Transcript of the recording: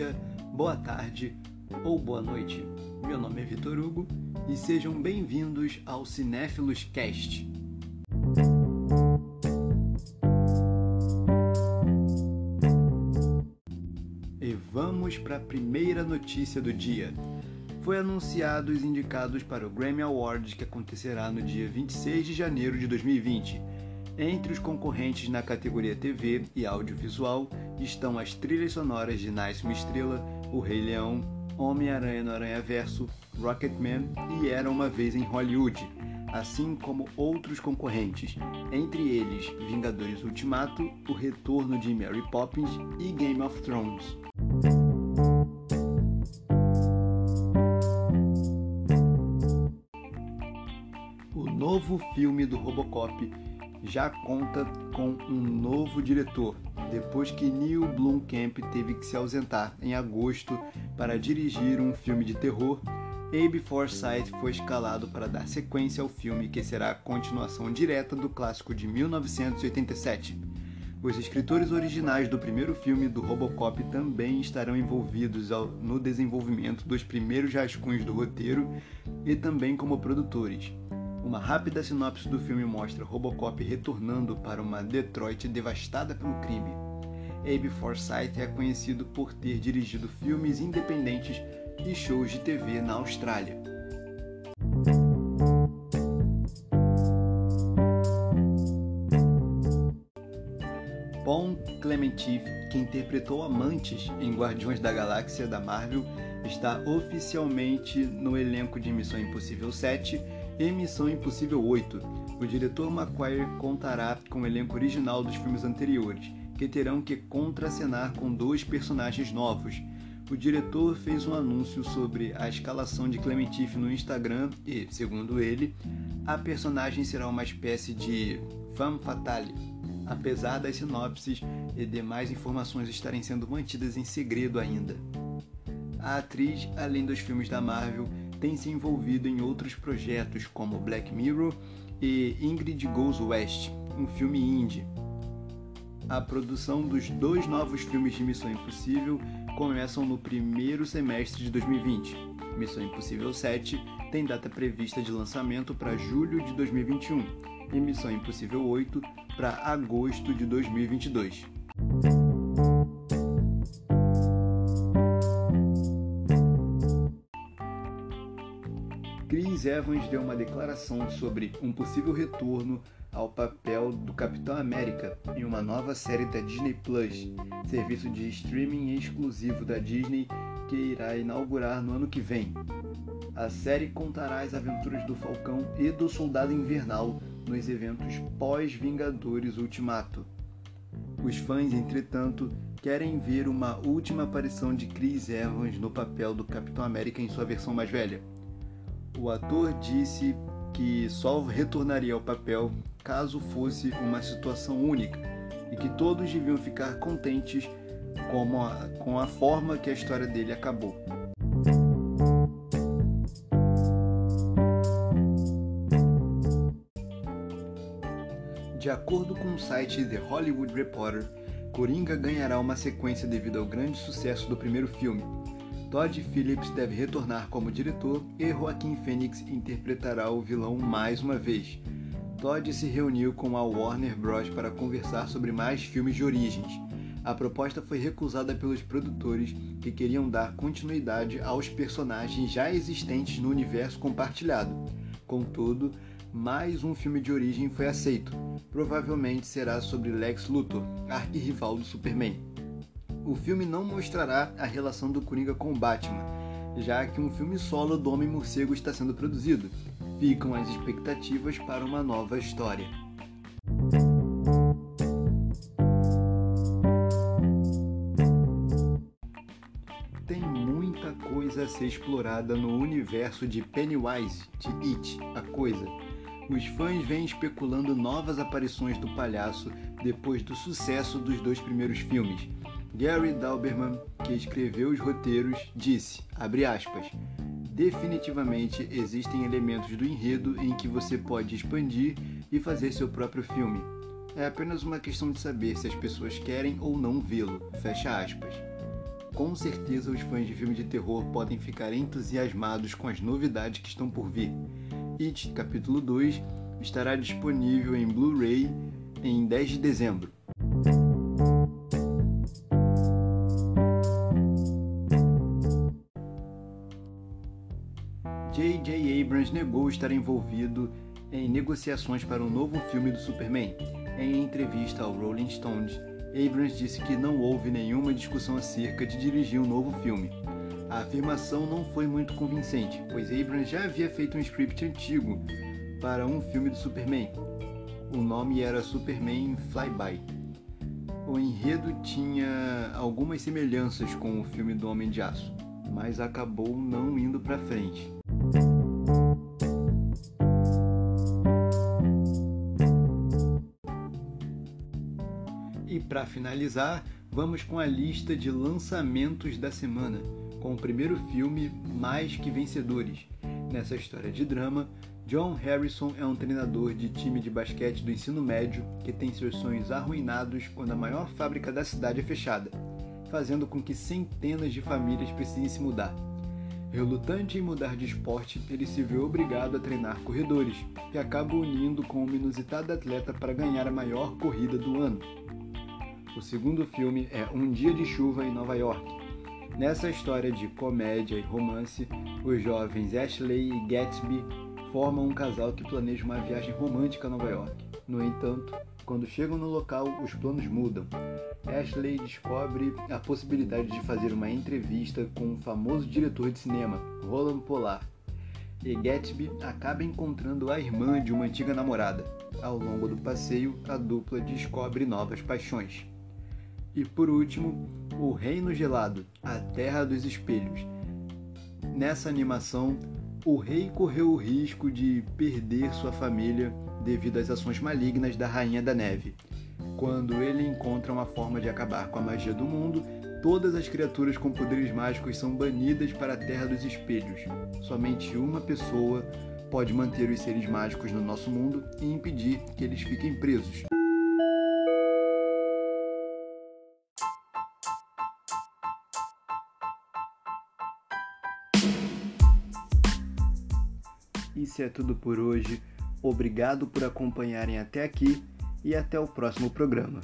dia, boa tarde ou boa noite. Meu nome é Vitor Hugo e sejam bem-vindos ao Cinéfilos Cast. E vamos para a primeira notícia do dia. Foi anunciado os indicados para o Grammy Awards que acontecerá no dia 26 de janeiro de 2020. Entre os concorrentes na categoria TV e audiovisual estão as trilhas sonoras de Nice Uma Estrela, O Rei Leão, Homem-Aranha no Aranha Verso, Rocketman e Era Uma Vez em Hollywood, assim como outros concorrentes, entre eles Vingadores Ultimato, O Retorno de Mary Poppins e Game of Thrones. O novo filme do Robocop já conta com um novo diretor, depois que Neil Blomkamp teve que se ausentar em agosto para dirigir um filme de terror. Abe Forsyth foi escalado para dar sequência ao filme que será a continuação direta do clássico de 1987. Os escritores originais do primeiro filme do Robocop também estarão envolvidos no desenvolvimento dos primeiros rascunhos do roteiro e também como produtores. Uma rápida sinopse do filme mostra Robocop retornando para uma Detroit devastada pelo crime. Abe Forsyth é conhecido por ter dirigido filmes independentes e shows de TV na Austrália. Paul Clementif, que interpretou Amantes em Guardiões da Galáxia da Marvel, está oficialmente no elenco de Missão Impossível 7 e Missão Impossível 8. O diretor McQuire contará com o elenco original dos filmes anteriores, que terão que contracenar com dois personagens novos. O diretor fez um anúncio sobre a escalação de Clementif no Instagram e, segundo ele, a personagem será uma espécie de femme fatale, apesar das sinopses e demais informações estarem sendo mantidas em segredo ainda. A atriz, além dos filmes da Marvel, tem se envolvido em outros projetos como Black Mirror e Ingrid Goes West, um filme indie. A produção dos dois novos filmes de Missão Impossível começam no primeiro semestre de 2020. Missão Impossível 7 tem data prevista de lançamento para julho de 2021 e Missão Impossível 8 para agosto de 2022. Chris Evans deu uma declaração sobre um possível retorno ao papel do Capitão América em uma nova série da Disney Plus, serviço de streaming exclusivo da Disney que irá inaugurar no ano que vem. A série contará as aventuras do Falcão e do Soldado Invernal nos eventos pós-Vingadores Ultimato. Os fãs, entretanto, querem ver uma última aparição de Chris Evans no papel do Capitão América em sua versão mais velha. O ator disse que só retornaria ao papel caso fosse uma situação única e que todos deviam ficar contentes com a, com a forma que a história dele acabou. De acordo com o site The Hollywood Reporter, Coringa ganhará uma sequência devido ao grande sucesso do primeiro filme, Todd Phillips deve retornar como diretor e Joaquim Phoenix interpretará o vilão mais uma vez. Todd se reuniu com a Warner Bros. para conversar sobre mais filmes de origens. A proposta foi recusada pelos produtores que queriam dar continuidade aos personagens já existentes no universo compartilhado. Contudo, mais um filme de origem foi aceito. Provavelmente será sobre Lex Luthor, arquirrival do Superman o filme não mostrará a relação do Coringa com o Batman, já que um filme solo do Homem-Morcego está sendo produzido. Ficam as expectativas para uma nova história. Tem muita coisa a ser explorada no universo de Pennywise, de It, a Coisa. Os fãs vêm especulando novas aparições do palhaço depois do sucesso dos dois primeiros filmes Gary Dauberman, que escreveu os roteiros, disse, aspas, definitivamente existem elementos do enredo em que você pode expandir e fazer seu próprio filme. É apenas uma questão de saber se as pessoas querem ou não vê-lo, fecha aspas. com certeza os fãs de filmes de terror podem ficar entusiasmados com as novidades que estão por vir. It Capítulo 2 estará disponível em Blu-ray em 10 de dezembro. J.J. Abrams negou estar envolvido em negociações para um novo filme do Superman. Em entrevista ao Rolling Stones, Abrams disse que não houve nenhuma discussão acerca de dirigir um novo filme. A afirmação não foi muito convincente, pois Abrams já havia feito um script antigo para um filme do Superman. O nome era Superman Flyby. O enredo tinha algumas semelhanças com o filme do Homem de Aço, mas acabou não indo para frente. Para finalizar, vamos com a lista de lançamentos da semana, com o primeiro filme Mais que Vencedores. Nessa história de drama, John Harrison é um treinador de time de basquete do ensino médio que tem seus sonhos arruinados quando a maior fábrica da cidade é fechada, fazendo com que centenas de famílias precisem se mudar. Relutante em mudar de esporte, ele se vê obrigado a treinar corredores, que acaba unindo com uma inusitada atleta para ganhar a maior corrida do ano. O segundo filme é Um Dia de Chuva em Nova York. Nessa história de comédia e romance, os jovens Ashley e Gatsby formam um casal que planeja uma viagem romântica a Nova York. No entanto, quando chegam no local, os planos mudam. Ashley descobre a possibilidade de fazer uma entrevista com um famoso diretor de cinema, Roland Polar. E Gatsby acaba encontrando a irmã de uma antiga namorada. Ao longo do passeio, a dupla descobre novas paixões. E por último, O Reino Gelado A Terra dos Espelhos. Nessa animação, o rei correu o risco de perder sua família devido às ações malignas da Rainha da Neve. Quando ele encontra uma forma de acabar com a magia do mundo, todas as criaturas com poderes mágicos são banidas para a Terra dos Espelhos. Somente uma pessoa pode manter os seres mágicos no nosso mundo e impedir que eles fiquem presos. Isso é tudo por hoje. Obrigado por acompanharem até aqui e até o próximo programa.